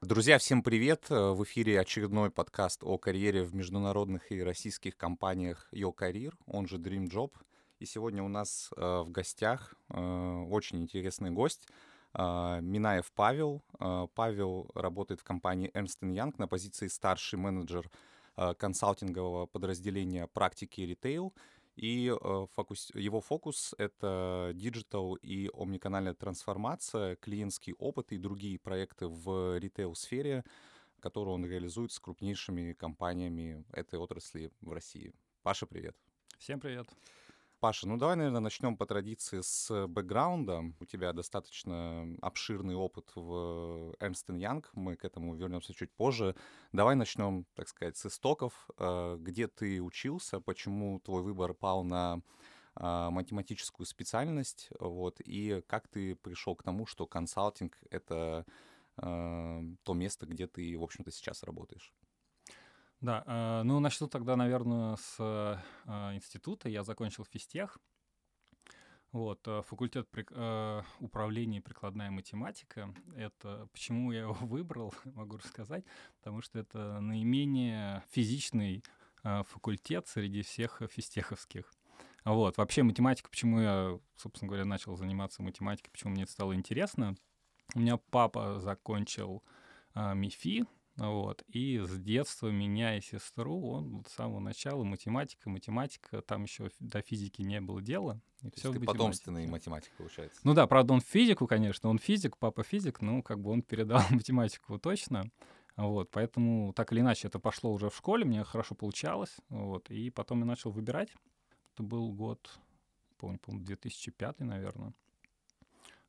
Друзья, всем привет! В эфире очередной подкаст о карьере в международных и российских компаниях Yo Career, он же Dream Job. И сегодня у нас э, в гостях э, очень интересный гость э, Минаев Павел. Э, Павел работает в компании Ernst Young на позиции старший менеджер э, консалтингового подразделения практики ритейл. И э, фокус, его фокус — это digital и омниканальная трансформация, клиентский опыт и другие проекты в ритейл-сфере, которые он реализует с крупнейшими компаниями этой отрасли в России. Паша, привет. Всем привет. Паша, ну давай, наверное, начнем по традиции с бэкграунда. У тебя достаточно обширный опыт в Ernst Young, мы к этому вернемся чуть позже. Давай начнем, так сказать, с истоков. Э, где ты учился, почему твой выбор пал на а, математическую специальность, вот, и как ты пришел к тому, что консалтинг — это э, то место, где ты, в общем-то, сейчас работаешь? Да, э, ну начну тогда, наверное, с э, института. Я закончил физтех. Вот, э, факультет при, э, управления прикладная математика. Это почему я его выбрал, могу рассказать, потому что это наименее физичный э, факультет среди всех физтеховских. Вот, вообще математика, почему я, собственно говоря, начал заниматься математикой, почему мне это стало интересно. У меня папа закончил э, МИФИ, вот. И с детства меня и сестру, он вот с самого начала математика, математика, там еще до физики не было дела. И все ты потомственный математик, получается. Ну да, правда, он физику, конечно, он физик, папа физик, ну, как бы он передал математику точно. Вот, поэтому так или иначе это пошло уже в школе, мне хорошо получалось, вот, и потом я начал выбирать. Это был год, помню, помню 2005, наверное.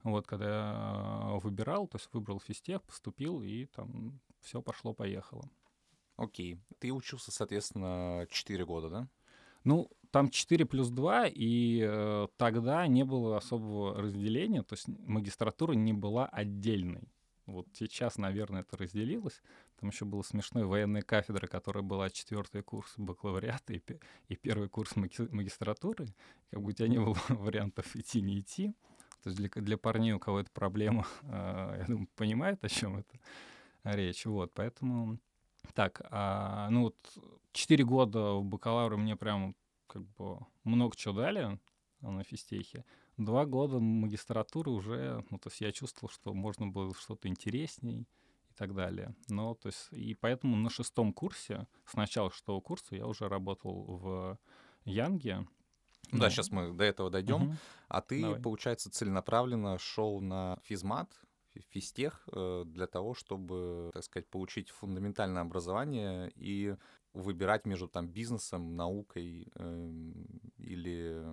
Вот, когда я выбирал, то есть выбрал физтех, поступил, и там все пошло-поехало. Окей. Ты учился, соответственно, 4 года, да? Ну, там 4 плюс 2, и э, тогда не было особого разделения, то есть магистратура не была отдельной. Вот сейчас, наверное, это разделилось. Там еще была смешной военная кафедра, которая была четвертый курс бакалавриата и, и первый курс магистратуры. Как бы у тебя не было вариантов идти, не идти. То есть для, для парней, у кого это проблема, э, я думаю, понимает, о чем это речь. Вот, поэтому так, а, ну вот 4 года в бакалавре мне прям как бы много чего дали на физтехе. Два года магистратуры уже, ну, то есть я чувствовал, что можно было что-то интересней и так далее. Но, то есть, и поэтому на шестом курсе, с начала шестого курса я уже работал в Янге, да, да, сейчас мы до этого дойдем. Угу. А ты, Давай. получается, целенаправленно шел на физмат, физтех э, для того, чтобы, так сказать, получить фундаментальное образование и выбирать между там бизнесом, наукой э, или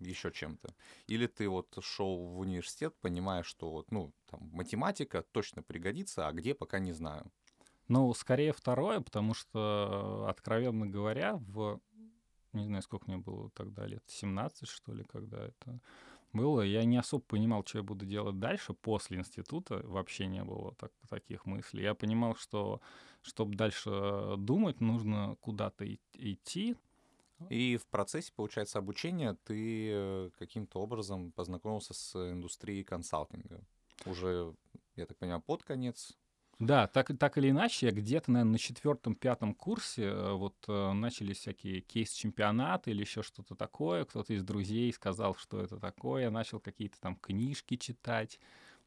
еще чем-то. Или ты вот шел в университет, понимая, что вот, ну, там, математика точно пригодится, а где, пока не знаю. Ну, скорее второе, потому что, откровенно говоря, в не знаю, сколько мне было тогда лет, 17, что ли, когда это было. Я не особо понимал, что я буду делать дальше после института. Вообще не было так, таких мыслей. Я понимал, что чтобы дальше думать, нужно куда-то идти. И в процессе, получается, обучения ты э, каким-то образом познакомился с индустрией консалтинга. Уже, я так понимаю, под конец да, так, так или иначе, где-то, наверное, на четвертом-пятом курсе э, вот э, начались всякие кейс-чемпионаты или еще что-то такое. Кто-то из друзей сказал, что это такое. Начал какие-то там книжки читать.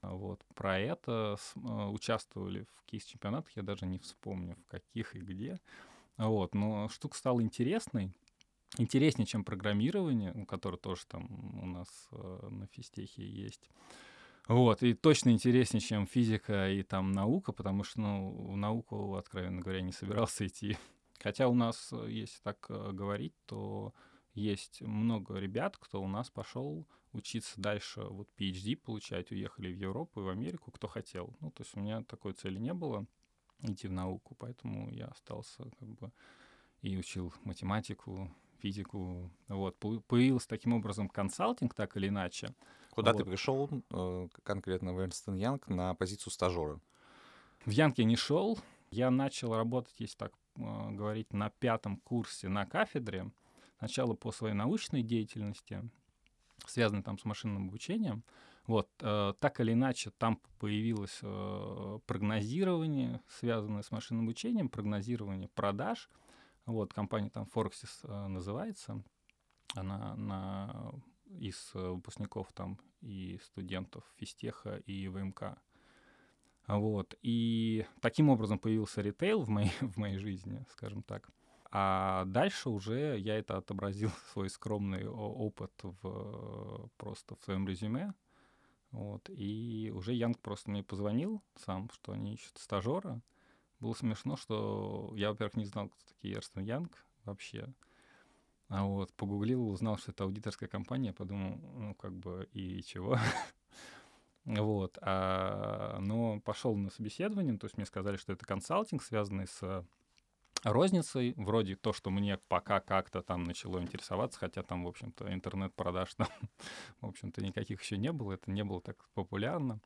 Вот, про это э, участвовали в кейс-чемпионатах, я даже не вспомню, в каких и где. Вот, но штука стала интересной, интереснее, чем программирование, которое тоже там у нас на физтехе есть. Вот, и точно интереснее, чем физика и там наука, потому что, ну, в науку, откровенно говоря, не собирался идти. Хотя у нас, э, если так э, говорить, то есть много ребят, кто у нас пошел учиться дальше, вот PhD получать, уехали в Европу и в Америку, кто хотел. Ну, то есть у меня такой цели не было идти в науку, поэтому я остался как бы и учил математику, физику. Вот, появился таким образом консалтинг, так или иначе. Куда вот. ты пришел э, конкретно в Эрнст Янг на позицию стажера? В Янг я не шел. Я начал работать, если так э, говорить, на пятом курсе на кафедре. Сначала по своей научной деятельности, связанной там с машинным обучением. Вот, э, так или иначе, там появилось э, прогнозирование, связанное с машинным обучением, прогнозирование продаж. Вот, компания там Forexis э, называется. Она на, из выпускников там и студентов физтеха и ВМК. Вот, и таким образом появился ритейл в моей, в моей жизни, скажем так. А дальше уже я это отобразил, свой скромный опыт в, просто в своем резюме. Вот. И уже Янг просто мне позвонил сам, что они ищут стажера. Было смешно, что я, во-первых, не знал, кто такие Эрстон Янг вообще. А вот погуглил, узнал, что это аудиторская компания, подумал, ну, как бы, и чего? вот. А, но пошел на собеседование, то есть мне сказали, что это консалтинг, связанный с розницей, вроде то, что мне пока как-то там начало интересоваться, хотя там, в общем-то, интернет-продаж там, в общем-то, никаких еще не было, это не было так популярно,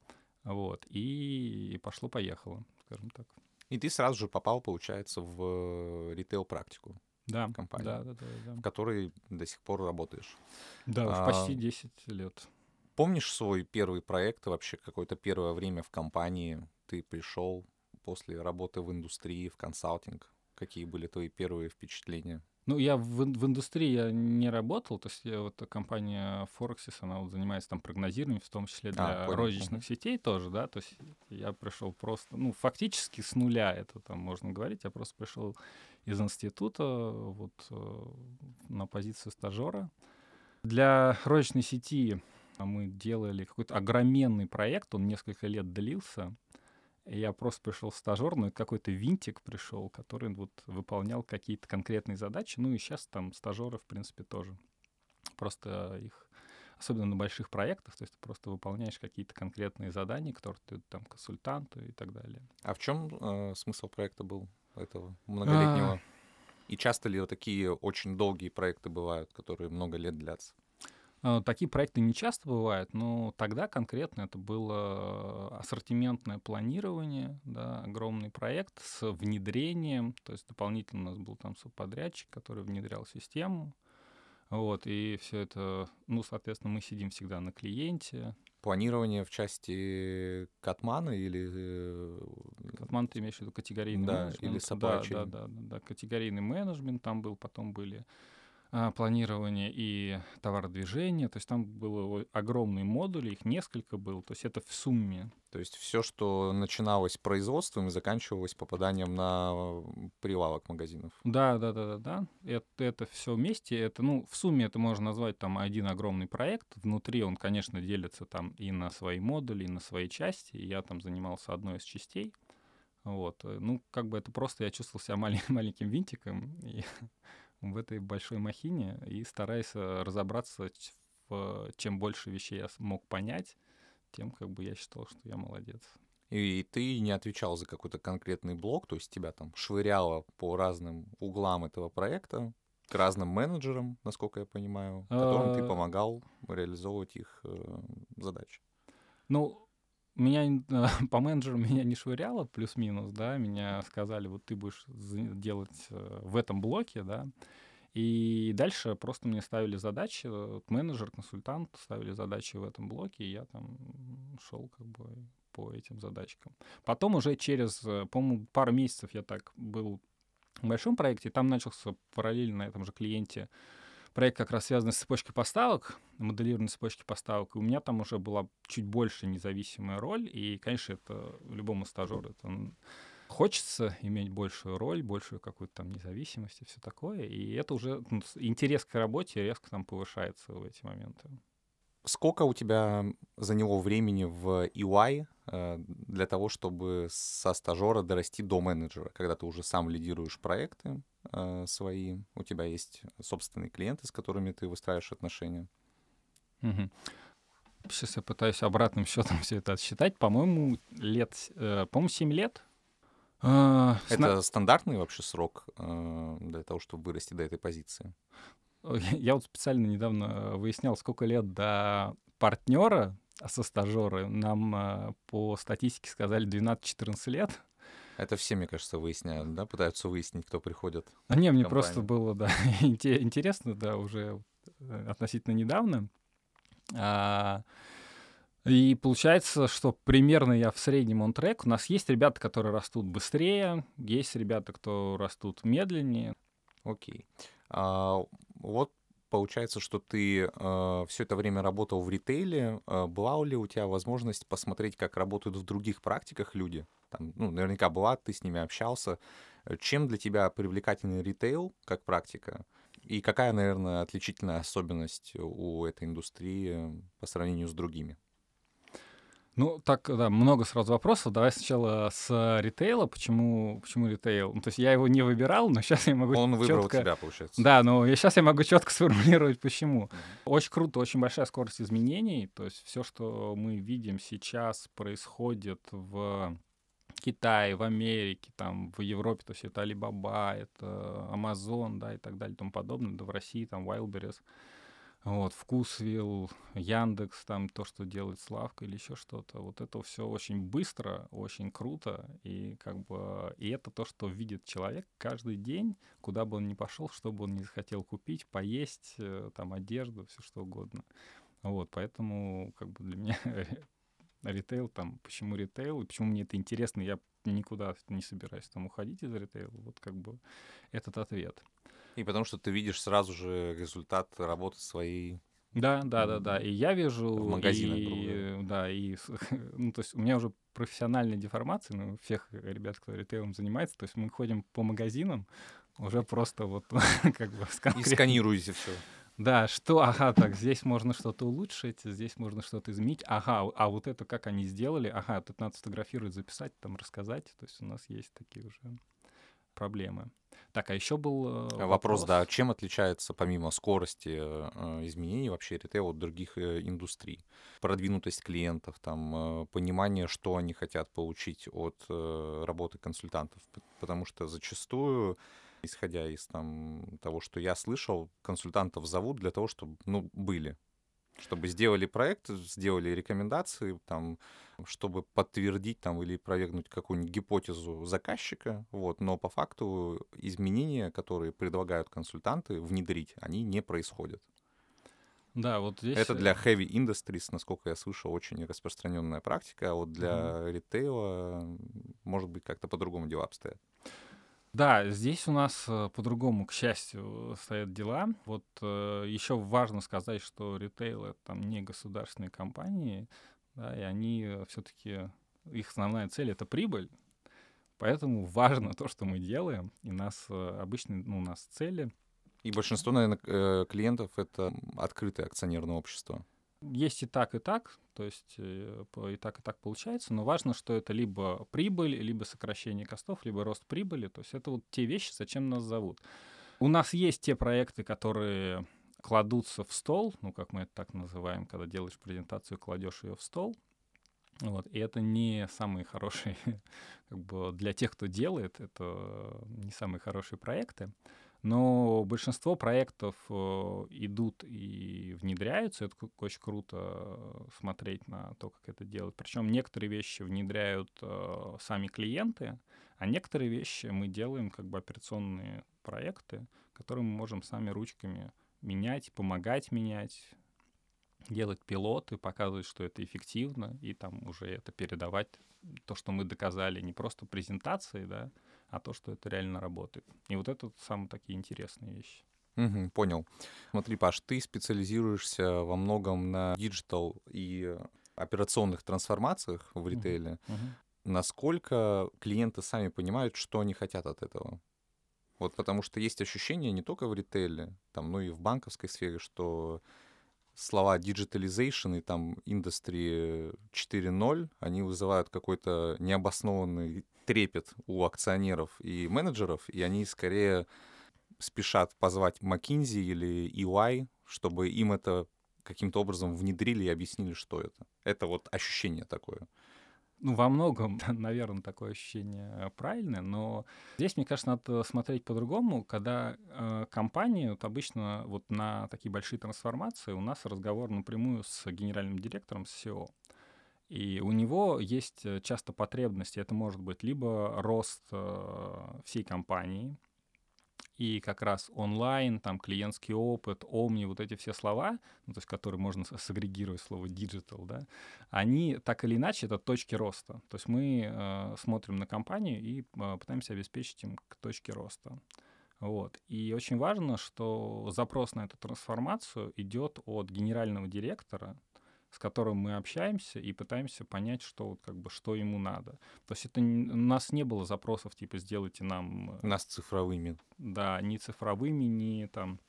вот, и пошло-поехало, скажем так. И ты сразу же попал, получается, в ритейл-практику. Да, компании, да, да, да, да. в которой до сих пор работаешь. Да, а, почти 10 лет. Помнишь свой первый проект, вообще какое-то первое время в компании ты пришел после работы в индустрии, в консалтинг? Какие были твои первые впечатления? Ну, я в, в индустрии я не работал, то есть я, вот компания Forexis, она вот занимается там прогнозированием, в том числе для а, розничных сетей тоже, да, то есть я пришел просто, ну, фактически с нуля это там можно говорить, я просто пришел из института вот э, на позицию стажера. Для розничной сети мы делали какой-то огроменный проект, он несколько лет длился, я просто пришел стажер, ну, какой-то винтик пришел, который вот выполнял какие-то конкретные задачи. Ну, и сейчас там стажеры, в принципе, тоже. Просто их, особенно на больших проектах, то есть ты просто выполняешь какие-то конкретные задания, которые ты там консультанту и так далее. А в чем э, смысл проекта был этого многолетнего? А... И часто ли вот такие очень долгие проекты бывают, которые много лет длятся? А, такие проекты не часто бывают, но тогда конкретно это было ассортиментное планирование, да, огромный проект с внедрением, то есть дополнительно у нас был там субподрядчик, который внедрял систему, вот, и все это, ну, соответственно, мы сидим всегда на клиенте. Планирование в части Катмана или... Э, Катман ты имеешь в виду категорийный да, менеджмент? или supply да, да, да, да, да, категорийный менеджмент там был, потом были планирования и товародвижения. То есть там было огромные модули, их несколько было. То есть это в сумме. То есть все, что начиналось производством и заканчивалось попаданием на прилавок магазинов. Да, да, да, да, да. Это, это все вместе. Это, ну, в сумме это можно назвать там один огромный проект. Внутри он, конечно, делится там и на свои модули, и на свои части. Я там занимался одной из частей. Вот. Ну, как бы это просто я чувствовал себя малень, маленьким винтиком. И в этой большой махине и стараясь разобраться в чем больше вещей я мог понять, тем как бы я считал, что я молодец. И ты не отвечал за какой-то конкретный блок, то есть тебя там швыряло по разным углам этого проекта, к разным менеджерам, насколько я понимаю, которым ты а. помогал реализовывать их э, задачи. Ну, меня по менеджеру меня не швыряло, плюс-минус, да, меня сказали, вот ты будешь делать э, в этом блоке, да, и дальше просто мне ставили задачи, вот менеджер, консультант ставили задачи в этом блоке, и я там шел как бы по этим задачкам. Потом уже через, э, по-моему, пару месяцев я так был в большом проекте, там начался параллельно на этом же клиенте проект как раз связанный с цепочкой поставок, моделированной цепочки поставок. И у меня там уже была чуть больше независимая роль. И, конечно, это любому стажеру это хочется иметь большую роль, большую какую-то там независимость и все такое. И это уже ну, интерес к работе резко там повышается в эти моменты. Сколько у тебя заняло времени в EY э, для того, чтобы со стажера дорасти до менеджера, когда ты уже сам лидируешь проекты э, свои, у тебя есть собственные клиенты, с которыми ты выстраиваешь отношения? Угу. Сейчас я пытаюсь обратным счетом все это отсчитать. По-моему, лет, э, по-моему, 7 лет. Э, это стандартный вообще срок э, для того, чтобы вырасти до этой позиции? Я вот специально недавно э, выяснял, сколько лет до партнера со стажера. Нам э, по статистике сказали 12-14 лет. Это все, мне кажется, выясняют, да? Пытаются выяснить, кто приходит. А не, мне просто было, да, интересно, да, уже э, относительно недавно. А, И получается, что примерно я в среднем он трек. У нас есть ребята, которые растут быстрее, есть ребята, кто растут медленнее. Окей. А, вот получается, что ты э, все это время работал в ритейле. Э, была ли у тебя возможность посмотреть, как работают в других практиках люди? Там, ну, наверняка была, ты с ними общался. Чем для тебя привлекательный ритейл как практика? И какая, наверное, отличительная особенность у этой индустрии по сравнению с другими? Ну, так, да, много сразу вопросов. Давай сначала с ритейла. Почему, почему ритейл? Ну, то есть я его не выбирал, но сейчас я могу Он выбрал четко... тебя, получается. Да, но я, сейчас я могу четко сформулировать, почему. Mm-hmm. Очень круто, очень большая скорость изменений. То есть все, что мы видим сейчас, происходит в Китае, в Америке, там, в Европе, то есть это Alibaba, это Amazon, да, и так далее, и тому подобное, да, в России, там, Wildberries, вот, Вкусвилл, Яндекс, там, то, что делает Славка или еще что-то, вот это все очень быстро, очень круто, и как бы, и это то, что видит человек каждый день, куда бы он ни пошел, что бы он ни захотел купить, поесть, э, там, одежду, все что угодно. Вот, поэтому, как бы, для меня ритейл, там, почему ритейл, и почему мне это интересно, я никуда не собираюсь там уходить из ритейла, вот как бы этот ответ. И потому что ты видишь сразу же результат работы своей да, да, да, да. И я вижу... В магазинах, и, Да, и... Ну, то есть у меня уже профессиональная деформация, ну, всех ребят, кто ритейлом занимается, то есть мы ходим по магазинам, уже просто вот как бы... И сканируете все. Да, что, ага, так, здесь можно что-то улучшить, здесь можно что-то изменить, ага, а вот это как они сделали, ага, тут надо сфотографировать, записать, там, рассказать, то есть у нас есть такие уже проблемы. Так, а еще был э, вопрос, вопрос да, чем отличается помимо скорости э, изменений вообще ритейл от других э, индустрий? Продвинутость клиентов, там, э, понимание, что они хотят получить от э, работы консультантов, потому что зачастую исходя из там, того, что я слышал, консультантов зовут для того, чтобы ну, были. Чтобы сделали проект, сделали рекомендации, там, чтобы подтвердить там, или провернуть какую-нибудь гипотезу заказчика. Вот. Но по факту изменения, которые предлагают консультанты внедрить, они не происходят. Да, вот здесь... Это для heavy industries, насколько я слышал, очень распространенная практика, а вот для mm-hmm. ритейла, может быть, как-то по-другому дела обстоят. Да, здесь у нас э, по-другому, к счастью, стоят дела. Вот э, еще важно сказать, что ритейл это там не государственные компании, да, и они все-таки их основная цель это прибыль. Поэтому важно то, что мы делаем, и нас э, обычно, ну, у нас цели. И большинство, наверное, э, клиентов это открытое акционерное общество. Есть и так, и так, то есть э, и так, и так получается, но важно, что это либо прибыль, либо сокращение костов, либо рост прибыли, то есть это вот те вещи, зачем нас зовут. У нас есть те проекты, которые кладутся в стол, ну, как мы это так называем, когда делаешь презентацию, кладешь ее в стол, вот, и это не самые хорошие, как бы для тех, кто делает, это не самые хорошие проекты. Но большинство проектов э, идут и внедряются. Это очень круто э, смотреть на то, как это делают. Причем некоторые вещи внедряют э, сами клиенты, а некоторые вещи мы делаем как бы операционные проекты, которые мы можем сами ручками менять, помогать менять, делать пилоты, показывать, что это эффективно, и там уже это передавать, то, что мы доказали, не просто презентации, да, а то, что это реально работает. И вот это самые такие интересные вещи. Угу, понял. Смотри, Паш, ты специализируешься во многом на digital и операционных трансформациях в ритейле. Угу, угу. Насколько клиенты сами понимают, что они хотят от этого? Вот потому что есть ощущение не только в ритейле, там, но и в банковской сфере, что слова digitalization и там индустрии 4.0, они вызывают какой-то необоснованный трепет у акционеров и менеджеров, и они скорее спешат позвать McKinsey или EY, чтобы им это каким-то образом внедрили и объяснили, что это. Это вот ощущение такое. Ну, во многом, наверное, такое ощущение правильное, но здесь, мне кажется, надо смотреть по-другому. Когда э, компании, вот обычно вот на такие большие трансформации у нас разговор напрямую с генеральным директором, с SEO. И у него есть э, часто потребности. Это может быть либо рост э, всей компании, и как раз онлайн, там клиентский опыт, омни, вот эти все слова, ну, то есть которые можно сагрегировать слово digital, да, они так или иначе это точки роста. То есть мы э, смотрим на компанию и э, пытаемся обеспечить им к точке роста. Вот. И очень важно, что запрос на эту трансформацию идет от генерального директора, с которым мы общаемся и пытаемся понять, что вот как бы что ему надо. То есть это у нас не было запросов типа сделайте нам э, нас цифровыми. Да, не цифровыми, не там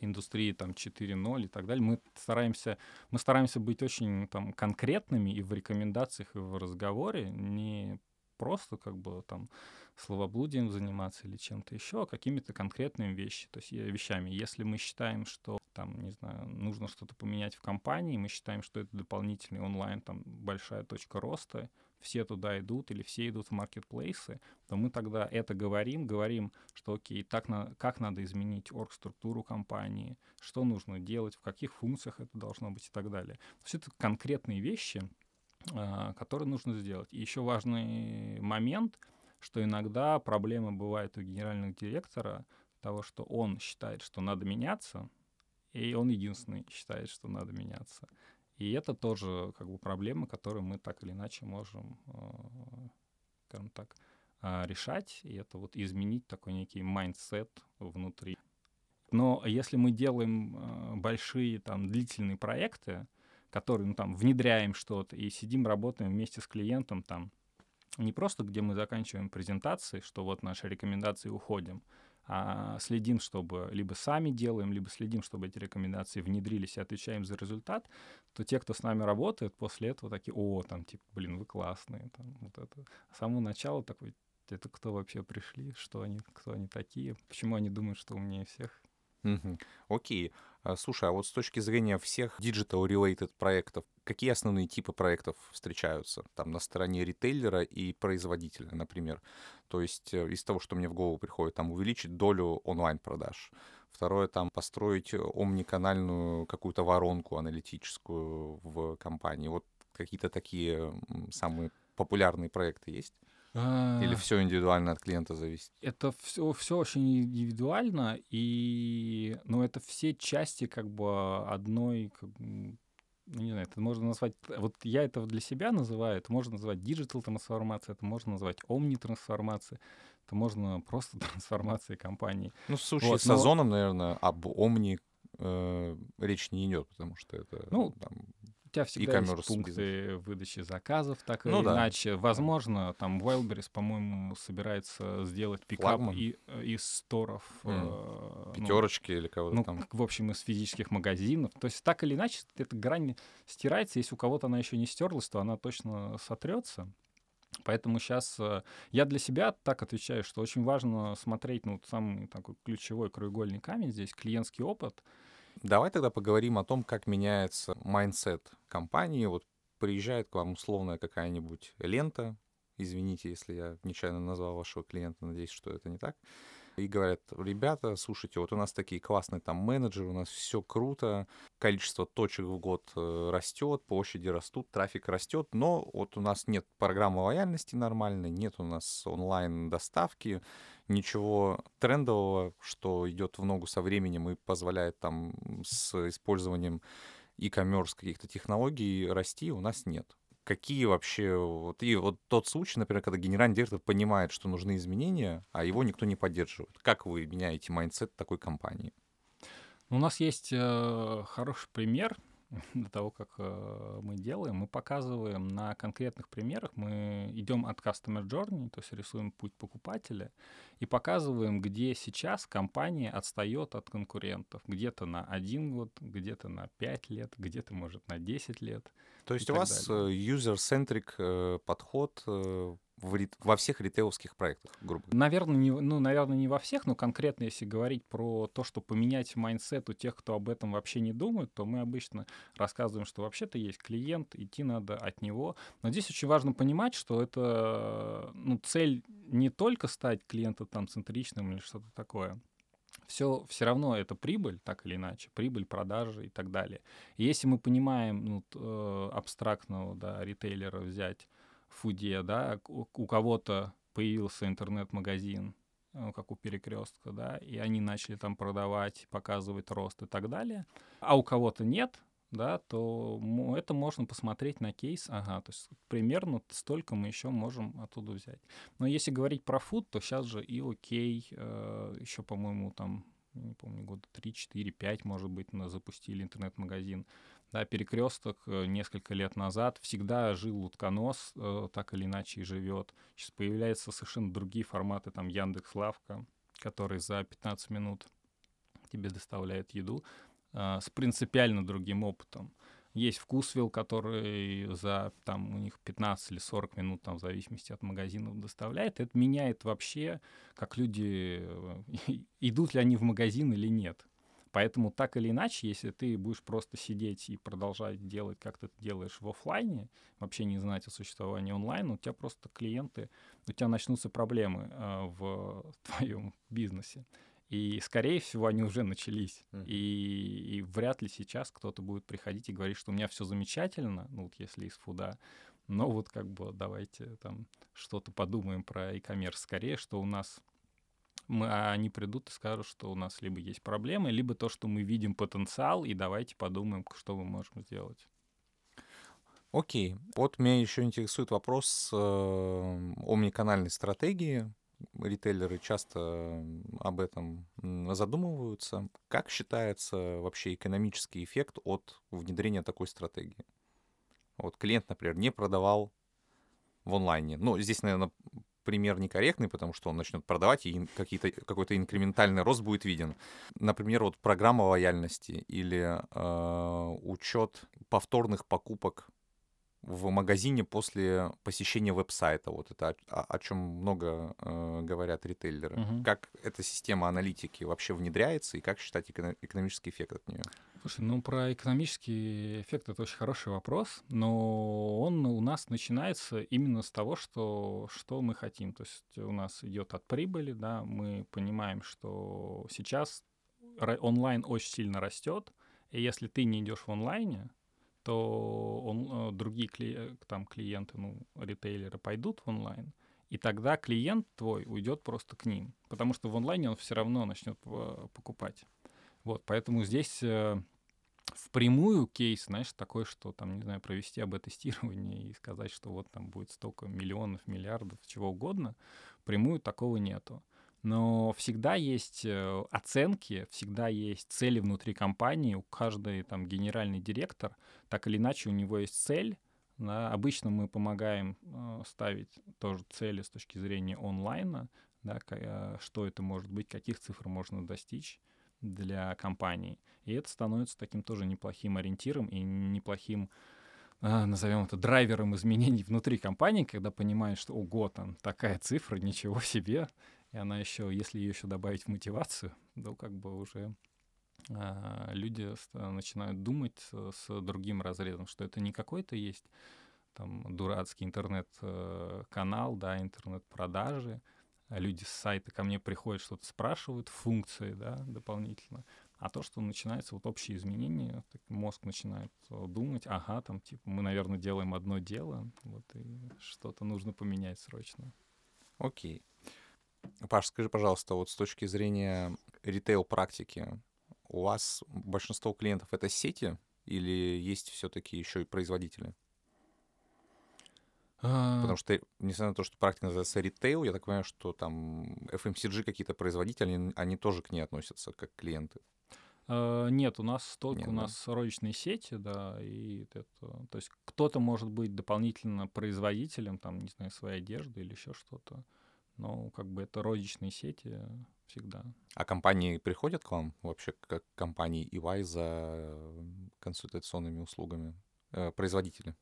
индустрии там 4.0 и так далее. Мы стараемся, мы стараемся быть очень там конкретными и в рекомендациях, и в разговоре, не просто как бы там словоблудием заниматься или чем-то еще, а какими-то конкретными вещами. То есть вещами. Если мы считаем, что там, не знаю, нужно что-то поменять в компании, мы считаем, что это дополнительный онлайн, там, большая точка роста, все туда идут или все идут в маркетплейсы, то мы тогда это говорим, говорим, что окей, так на, как надо изменить оргструктуру компании, что нужно делать, в каких функциях это должно быть и так далее. То есть это конкретные вещи, а, которые нужно сделать. И еще важный момент, что иногда проблемы бывают у генерального директора того, что он считает, что надо меняться, и он единственный считает, что надо меняться. И это тоже как бы проблема, которую мы так или иначе можем, э, скажем так, э, решать. И это вот изменить такой некий mindset внутри. Но если мы делаем э, большие там длительные проекты, которые, ну, там, внедряем что-то и сидим, работаем вместе с клиентом, там, не просто где мы заканчиваем презентации, что вот наши рекомендации уходим, а следим, чтобы либо сами делаем, либо следим, чтобы эти рекомендации внедрились и отвечаем за результат, то те, кто с нами работает, после этого такие, о, там, типа, блин, вы классные, там, вот это. С самого начала такой, это кто вообще пришли, что они, кто они такие, почему они думают, что умнее всех. Окей. А, слушай, а вот с точки зрения всех digital-related проектов, какие основные типы проектов встречаются там на стороне ритейлера и производителя, например? То есть э, из того, что мне в голову приходит, там увеличить долю онлайн-продаж. Второе, там построить омниканальную какую-то воронку аналитическую в компании. Вот какие-то такие самые популярные проекты есть? Или а. все индивидуально от клиента зависит? Это все, все очень индивидуально, и, ну, это все части как бы одной, как, ну, не знаю, это можно назвать, вот я это для себя называю, это можно назвать digital трансформация, это можно назвать omni трансформация, это можно просто трансформация компании. Ну, в случае вот, с Озоном, но... наверное, об omni э, речь не идет, потому что это ну, там, тебя всегда есть пункты бизнес. выдачи заказов, так ну, или да. иначе. Возможно, там Wildberries, по-моему, собирается сделать pick-up и, э, из store ов. Мм. Э, Пятерочки ну, или кого-то ну, там. В общем, из физических магазинов. То есть так или иначе эта грань стирается. Если у кого-то она еще не стерлась, то она точно сотрется. Поэтому сейчас э, я для себя так отвечаю, что очень важно смотреть, ну, самый такой ключевой краеугольный камень здесь, клиентский опыт — Давай тогда поговорим о том, как меняется mindset компании. Вот приезжает к вам условная какая-нибудь лента, извините, если я нечаянно назвал вашего клиента, надеюсь, что это не так, и говорят, ребята, слушайте, вот у нас такие классные там менеджеры, у нас все круто, количество точек в год э, растет, площади растут, трафик растет, но вот у нас нет программы лояльности нормальной, нет у нас онлайн-доставки, ничего трендового, что идет в ногу со временем и позволяет там с использованием e-commerce каких-то технологий расти, у нас нет. Какие вообще... Вот, и вот тот случай, например, когда генеральный директор понимает, что нужны изменения, а его никто не поддерживает. Как вы меняете mindset такой компании? У нас есть э, хороший пример до того, как э, мы делаем, мы показываем на конкретных примерах, мы идем от Customer Journey, то есть рисуем путь покупателя, и показываем, где сейчас компания отстает от конкурентов. Где-то на один год, где-то на пять лет, где-то, может, на 10 лет. То есть у вас далее. Э, user-centric э, подход э, во всех ритейловских проектах, грубо говоря? Наверное, не, ну, наверное, не во всех, но конкретно если говорить про то, что поменять mindset у тех, кто об этом вообще не думает, то мы обычно рассказываем, что вообще-то есть клиент, идти надо от него. Но здесь очень важно понимать, что это ну, цель не только стать клиентом там центричным или что-то такое, все, все равно это прибыль, так или иначе, прибыль, продажи и так далее. И если мы понимаем ну, э, абстрактного да, ритейлера взять, фуде, да, у, у кого-то появился интернет-магазин, э, как у перекрестка, да, и они начали там продавать, показывать рост и так далее, а у кого-то нет, да, то это можно посмотреть на кейс, ага, то есть примерно столько мы еще можем оттуда взять. Но если говорить про фуд, то сейчас же и окей, э, еще, по-моему, там, не помню, года 3, 4, 5, может быть, запустили интернет-магазин. Да, перекресток э, несколько лет назад всегда жил утконос, э, так или иначе и живет. Сейчас появляются совершенно другие форматы, там Яндекс Лавка, который за 15 минут тебе доставляет еду с принципиально другим опытом. Есть вкусвилл, который за там у них 15 или 40 минут, там, в зависимости от магазинов, доставляет. Это меняет вообще, как люди, э, идут ли они в магазин или нет. Поэтому так или иначе, если ты будешь просто сидеть и продолжать делать, как ты делаешь в офлайне, вообще не знать о существовании онлайн, у тебя просто клиенты, у тебя начнутся проблемы э, в твоем бизнесе. И, скорее всего, они уже начались. Mm-hmm. И, и вряд ли сейчас кто-то будет приходить и говорить, что у меня все замечательно, ну вот если из фуда, но вот как бы давайте там что-то подумаем про e-commerce. Скорее, что у нас мы, а они придут и скажут, что у нас либо есть проблемы, либо то, что мы видим потенциал, и давайте подумаем, что мы можем сделать. Окей. Вот меня еще интересует вопрос э, омниканальной стратегии ритейлеры часто об этом задумываются. Как считается вообще экономический эффект от внедрения такой стратегии? Вот клиент, например, не продавал в онлайне. Ну, здесь, наверное, пример некорректный, потому что он начнет продавать, и какие-то, какой-то инкрементальный рост будет виден. Например, вот программа лояльности или э, учет повторных покупок в магазине после посещения веб-сайта. Вот это о, о чем много э, говорят ритейлеры. Угу. Как эта система аналитики вообще внедряется и как считать эко- экономический эффект от нее? Слушай, ну про экономический эффект это очень хороший вопрос, но он у нас начинается именно с того, что, что мы хотим. То есть у нас идет от прибыли, да, мы понимаем, что сейчас онлайн очень сильно растет, и если ты не идешь в онлайне, то он, э, другие кли, там, клиенты, ну, ритейлеры пойдут в онлайн, и тогда клиент твой уйдет просто к ним, потому что в онлайне он все равно начнет э, покупать. Вот, поэтому здесь э, впрямую кейс, знаешь, такой, что там, не знаю, провести АБ-тестирование и сказать, что вот там будет столько миллионов, миллиардов, чего угодно, впрямую такого нету но всегда есть э, оценки, всегда есть цели внутри компании. У каждой там генеральный директор, так или иначе, у него есть цель. Да. Обычно мы помогаем э, ставить тоже цели с точки зрения онлайна, да, э, что это может быть, каких цифр можно достичь для компании. И это становится таким тоже неплохим ориентиром и неплохим назовем это драйвером изменений внутри компании, когда понимаешь, что ого, там такая цифра, ничего себе, и она еще, если ее еще добавить в мотивацию, то как бы уже а, люди начинают думать с другим разрезом, что это не какой-то есть там дурацкий интернет-канал, да, интернет-продажи, люди с сайта ко мне приходят, что-то спрашивают, функции, да, дополнительно, а то, что начинается вот общие изменения, мозг начинает думать, ага, там, типа, мы, наверное, делаем одно дело, вот, и что-то нужно поменять срочно. Окей. Паш, скажи, пожалуйста, вот с точки зрения ритейл-практики, у вас большинство клиентов это сети или есть все-таки еще и производители? А. Потому что, несмотря на то, что практика называется ритейл, я так понимаю, что там FMCG какие-то производители, они, они тоже к ней относятся как клиенты. Uh, нет, у нас только нет, у нас да? розничные сети, да, и это, то есть кто-то может быть дополнительно производителем, там, не знаю, своей одежды или еще что-то но как бы это розничные сети всегда. А компании приходят к вам вообще, как компании EY за консультационными услугами? Э, производители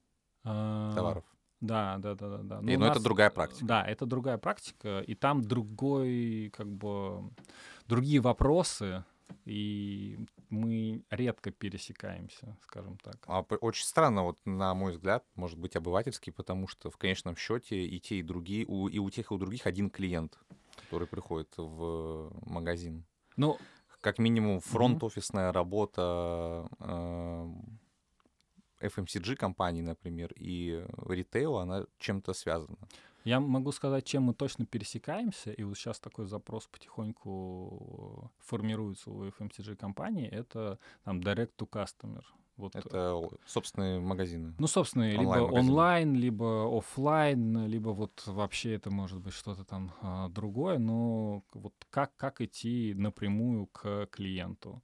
а, товаров? Да, да, да, да. да. Но, и, но нас, это другая практика. Да, это другая практика, и там другой, как бы, другие вопросы, и мы редко пересекаемся, скажем так. А очень странно, вот на мой взгляд, может быть обывательский, потому что в конечном счете и те, и другие, у, и у тех, и у других один клиент, который приходит в магазин. Ну, как минимум фронт-офисная mm-hmm. работа э, FMCG компаний, например, и ритейла, она чем-то связана. Я могу сказать, чем мы точно пересекаемся, и вот сейчас такой запрос потихоньку формируется у FMCG компании, это там direct to customer. Вот. Это собственные магазины. Ну, собственные, либо онлайн, либо офлайн, либо вот вообще это может быть что-то там а, другое, но вот как, как идти напрямую к клиенту.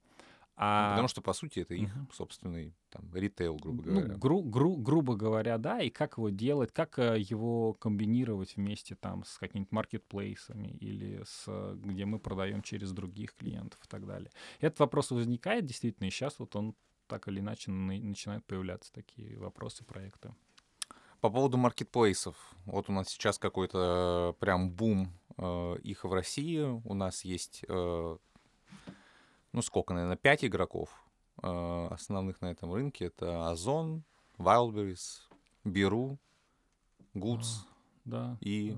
Ну, а... Потому что, по сути, это их uh-huh. собственный там, ритейл, грубо ну, говоря. Ну, гру- гру- грубо говоря, да, и как его делать, как э, его комбинировать вместе там с какими-то маркетплейсами или с, где мы продаем через других клиентов и так далее. Этот вопрос возникает действительно, и сейчас вот он так или иначе начинают появляться такие вопросы, проекты. По поводу маркетплейсов. Вот у нас сейчас какой-то прям бум э, их в России. У нас есть э, ну сколько, наверное, пять игроков э, основных на этом рынке. Это Озон, Wildberries, Беру, Goods а, да, и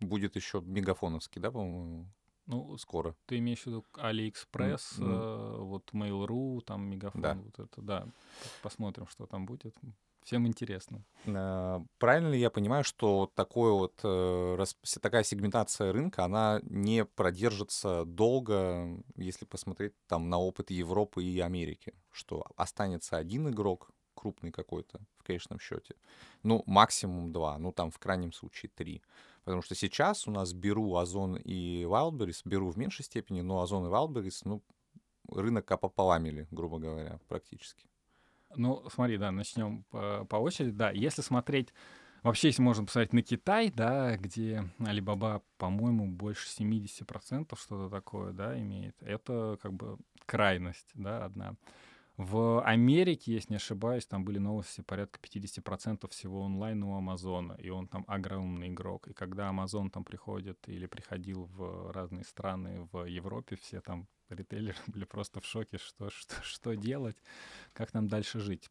да. будет еще мегафоновский, да, по-моему, ну, скоро. Ты имеешь в виду AliExpress, mm. э, вот Mail.ru, там Мегафон, да. вот это, да. Посмотрим, что там будет. Всем интересно. Э, правильно ли я понимаю, что такое вот, э, такая сегментация рынка, она не продержится долго, если посмотреть там на опыт Европы и Америки, что останется один игрок, крупный какой-то в конечном счете, ну, максимум два, ну, там в крайнем случае три. Потому что сейчас у нас беру Озон и Wildberries, беру в меньшей степени, но Озон и Wildberries, ну, рынок опополамили, грубо говоря, практически. Ну, смотри, да, начнем по, по очереди. Да, если смотреть, вообще, если можно посмотреть на Китай, да, где Alibaba, по-моему, больше 70% что-то такое, да, имеет, это как бы крайность, да, одна. В Америке, если не ошибаюсь, там были новости порядка 50% всего онлайн у Амазона, и он там огромный игрок. И когда Амазон там приходит или приходил в разные страны в Европе, все там ритейлеры были просто в шоке, что, что, что делать, как нам дальше жить.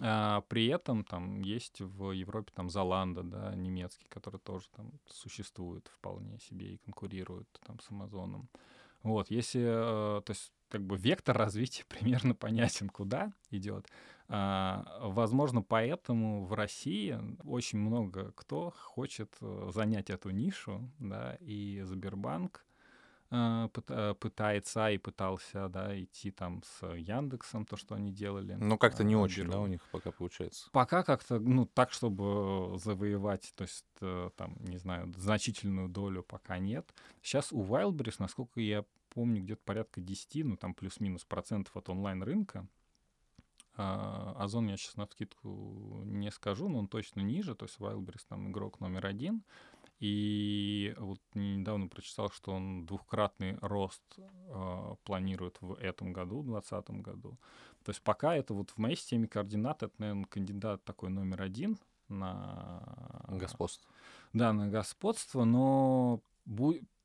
А при этом там есть в Европе там Золанда, да, немецкий, который тоже там существует вполне себе и конкурирует там с Амазоном. Вот, если, э, то есть, как бы вектор развития примерно понятен, куда идет. А, возможно, поэтому в России очень много кто хочет э, занять эту нишу, да, и Сбербанк пытается и пытался, да, идти там с Яндексом, то, что они делали. Ну, как-то не очень, да, у них пока получается. Пока как-то, ну, так, чтобы завоевать, то есть, там, не знаю, значительную долю пока нет. Сейчас у Wildberries, насколько я помню, где-то порядка 10, ну там плюс-минус процентов от онлайн-рынка. А, Озон я сейчас на вскидку не скажу, но он точно ниже, то есть Wildberries там игрок номер один. И вот недавно прочитал, что он двухкратный рост э, планирует в этом году, в 2020 году. То есть пока это вот в моей системе координат, это, наверное, кандидат такой номер один на... Господство. Да, на господство, но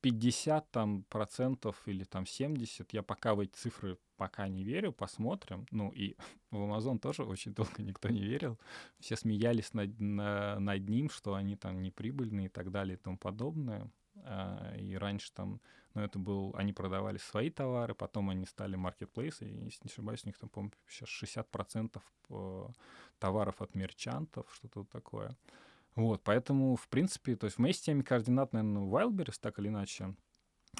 50 там, процентов или там 70, я пока в эти цифры пока не верю, посмотрим. Ну и в Amazon тоже очень долго никто не верил. Все смеялись над, на, над ним, что они там неприбыльные и так далее и тому подобное. А, и раньше там, ну это был, они продавали свои товары, потом они стали маркетплейсы, и, если не ошибаюсь, у них там, по-моему, сейчас 60% э, товаров от мерчантов, что-то такое. Вот, поэтому, в принципе, то есть в моей системе координат, наверное, Wildberries, так или иначе,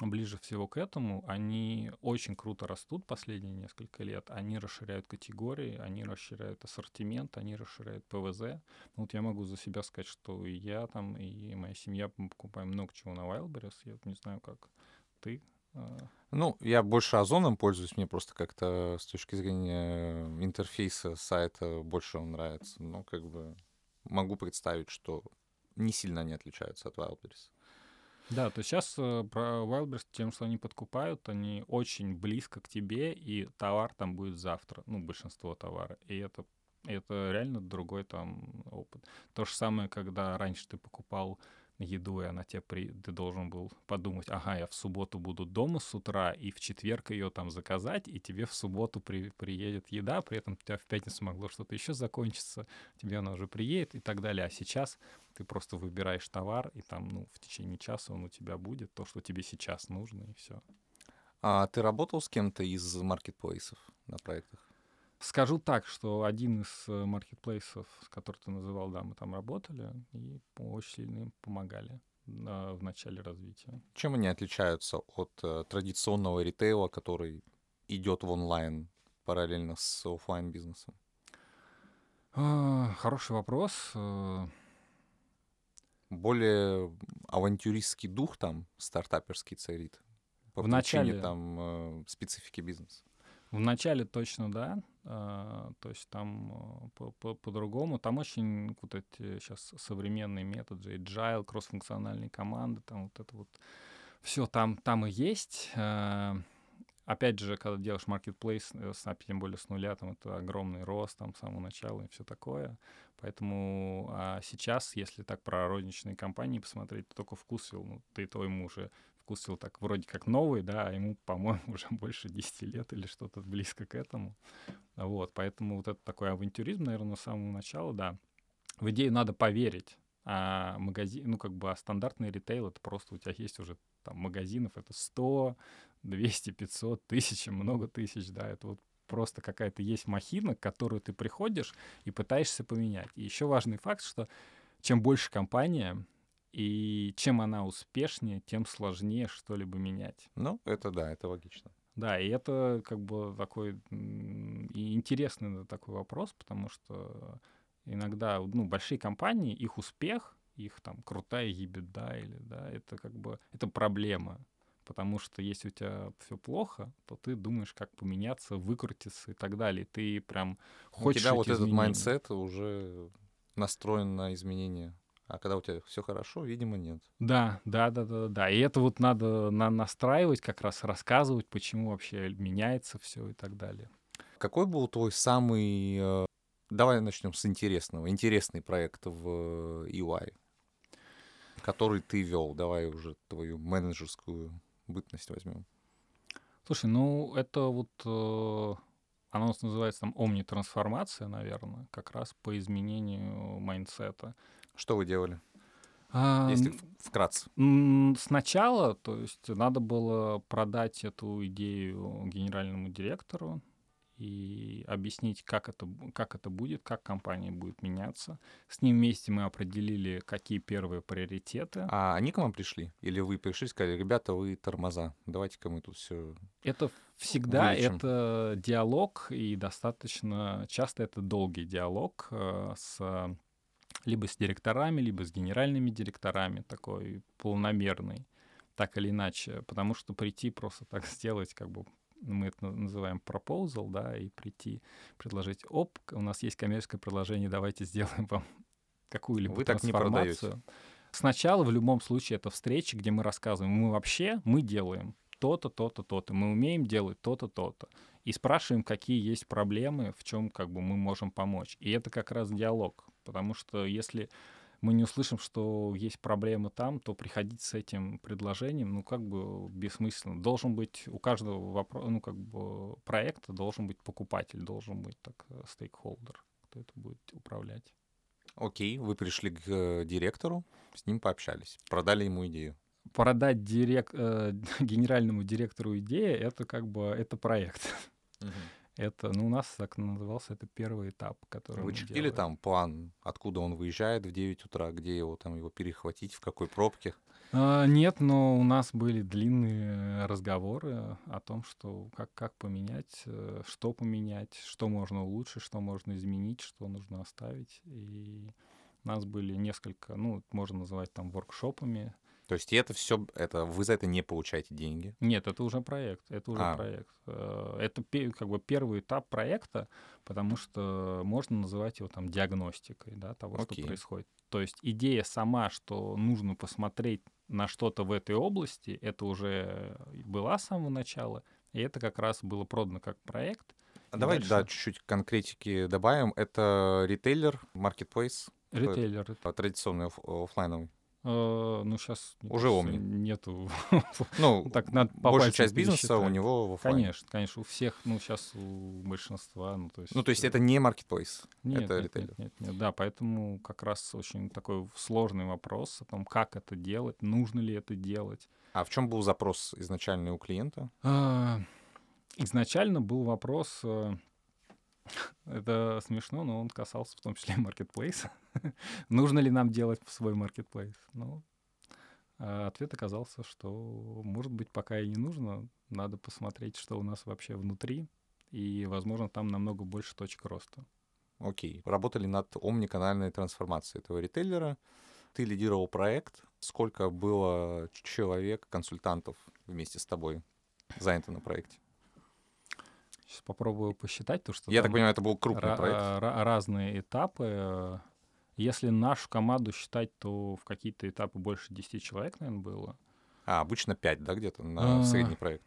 ближе всего к этому, они очень круто растут последние несколько лет. Они расширяют категории, они расширяют ассортимент, они расширяют ПВЗ. Ну, вот я могу за себя сказать, что и я там, и моя семья покупаем много чего на Wildberries. Я не знаю, как ты. А. Ну, я больше Озоном пользуюсь, мне просто как-то с точки зрения интерфейса сайта больше он нравится. Ну, как бы могу представить, что не сильно они отличаются от Wildberries. Да, то сейчас э, про Wildberries тем, что они подкупают, они очень близко к тебе, и товар там будет завтра, ну, большинство товара. И это, это реально другой там опыт. То же самое, когда раньше ты покупал еду, и она тебе при... ты должен был подумать, ага, я в субботу буду дома с утра, и в четверг ее там заказать, и тебе в субботу при... приедет еда, при этом у тебя в пятницу могло что-то еще закончиться, тебе она уже приедет и так далее. А сейчас ты просто выбираешь товар, и там, ну, в течение часа он у тебя будет, то, что тебе сейчас нужно, и все. А ты работал с кем-то из маркетплейсов на проектах? Скажу так, что один из э, маркетплейсов, который ты называл, да, мы там работали и очень сильно им помогали а, в начале развития. Чем они отличаются от э, традиционного ритейла, который идет в онлайн параллельно с офлайн бизнесом? А, хороший вопрос. Э. Более авантюристский дух там стартаперский царит по В причине начале- там э, специфики бизнеса. В начале точно да, то есть там э, по- по- по-другому. Там очень вот эти сейчас современные методы, agile, кроссфункциональные команды, там вот это вот все там, там и есть. А, Опять же, когда делаешь маркетплейс, э, а тем более с нуля, там это огромный рост там с самого начала и все такое. Поэтому а сейчас, если так про розничные компании посмотреть, то только вкусвил, ну, ты то ему уже вкусвил так вроде как новый, да, а ему, по-моему, уже больше 10 лет или что-то близко к этому. Вот, поэтому вот это такой авантюризм, наверное, с самого начала, да. В идею надо поверить. А магазин, ну, как бы, а стандартный ритейл, это просто у тебя есть уже там магазинов, это 100, 200, 500, тысячи, много тысяч, да, это вот просто какая-то есть махина, к которую ты приходишь и пытаешься поменять. И еще важный факт, что чем больше компания, и чем она успешнее, тем сложнее что-либо менять. Ну, это да, это логично. Да, и это как бы такой и интересный такой вопрос, потому что иногда ну, большие компании, их успех, их там крутая EBITDA или да, это как бы это проблема. Потому что если у тебя все плохо, то ты думаешь, как поменяться, выкрутиться и так далее. Ты прям У хочешь тебя вот эти этот mindset уже настроен на изменения. А когда у тебя все хорошо, видимо, нет. Да, да, да, да, да. И это вот надо на- настраивать, как раз рассказывать, почему вообще меняется все и так далее. Какой был твой самый... э, Давай начнем с интересного. Интересный проект в э, EY, который ты вел. Давай уже твою менеджерскую бытность возьмем. Слушай, ну это вот э, оно у нас называется там omni-трансформация, наверное, как раз по изменению mindset а. Что вы делали? Если вкратце. Сначала, то есть надо было продать эту идею генеральному директору и объяснить, как это, как это будет, как компания будет меняться. С ним вместе мы определили, какие первые приоритеты. А они к вам пришли? Или вы пришли и сказали, ребята, вы тормоза, давайте-ка мы тут все... Это всегда Вылечим. это диалог, и достаточно часто это долгий диалог э, с либо с директорами, либо с генеральными директорами, такой полномерный, так или иначе, потому что прийти просто так сделать, как бы мы это называем proposal, да, и прийти, предложить, оп, у нас есть коммерческое предложение, давайте сделаем вам какую-либо Вы так не продаете. Сначала в любом случае это встреча, где мы рассказываем, мы вообще, мы делаем то-то, то-то, то-то, мы умеем делать то-то, то-то. И спрашиваем, какие есть проблемы, в чем как бы мы можем помочь. И это как раз диалог, потому что если мы не услышим, что есть проблемы там, то приходить с этим предложением, ну, как бы бессмысленно. Должен быть у каждого вопроса, ну, как бы проекта должен быть покупатель, должен быть так э, стейкхолдер, кто это будет управлять. Окей, вы пришли к э, директору, с ним пообщались, продали ему идею. Продать дирек, э, генеральному директору идею, это как бы, это проект. Это, ну, у нас так назывался, это первый этап, который Вы чертили там план, откуда он выезжает в 9 утра, где его там его перехватить, в какой пробке? А, нет, но у нас были длинные разговоры о том, что как, как поменять, э, что поменять, что можно улучшить, что можно изменить, что нужно оставить. И у нас были несколько, ну, можно называть там воркшопами. То есть это все, это вы за это не получаете деньги. Нет, это уже проект, это уже А. проект. Э, Это как бы первый этап проекта, потому что можно называть его там диагностикой, да, того, Окей. что происходит. То есть идея сама, что нужно посмотреть на что-то в этой области, это уже была с самого начала, и это как раз было продано как проект. А давай, да, дальше? чуть-чуть конкретики добавим. Это ритейлер, маркетплейс? Ритейлер. традиционный оф- оффлайновый. Э, ну, сейчас Уже Omni. нету. Ну, Так надо по большая часть бизнеса у него в оффлайне. Конечно, конечно, у всех, ну, сейчас у большинства, ну, то есть... Ну, то есть э, это не маркетплейс. Нет, это нет, ритейлер. нет, нет, нет, да, поэтому как раз очень такой сложный вопрос о том, как это делать, нужно ли это делать. А в чем был запрос изначальный у клиента? А, Изначально был вопрос, э, Это смешно, но он касался в том числе маркетплейса. Нужно ли нам делать свой маркетплейс? Ну, а ответ оказался, что, может быть, пока и не нужно. Надо посмотреть, что у нас вообще внутри, и, возможно, там намного больше точек роста. Окей. Работали над омниканальной трансформацией этого ритейлера. Ты лидировал проект. Сколько было человек, консультантов вместе с тобой занято на проекте? Сейчас попробую посчитать, то что я так понимаю, это был крупный проект. Разные этапы. Если нашу команду считать, то в какие-то этапы больше 10 человек, наверное, было. А, обычно 5, да, где-то на а, средний проект?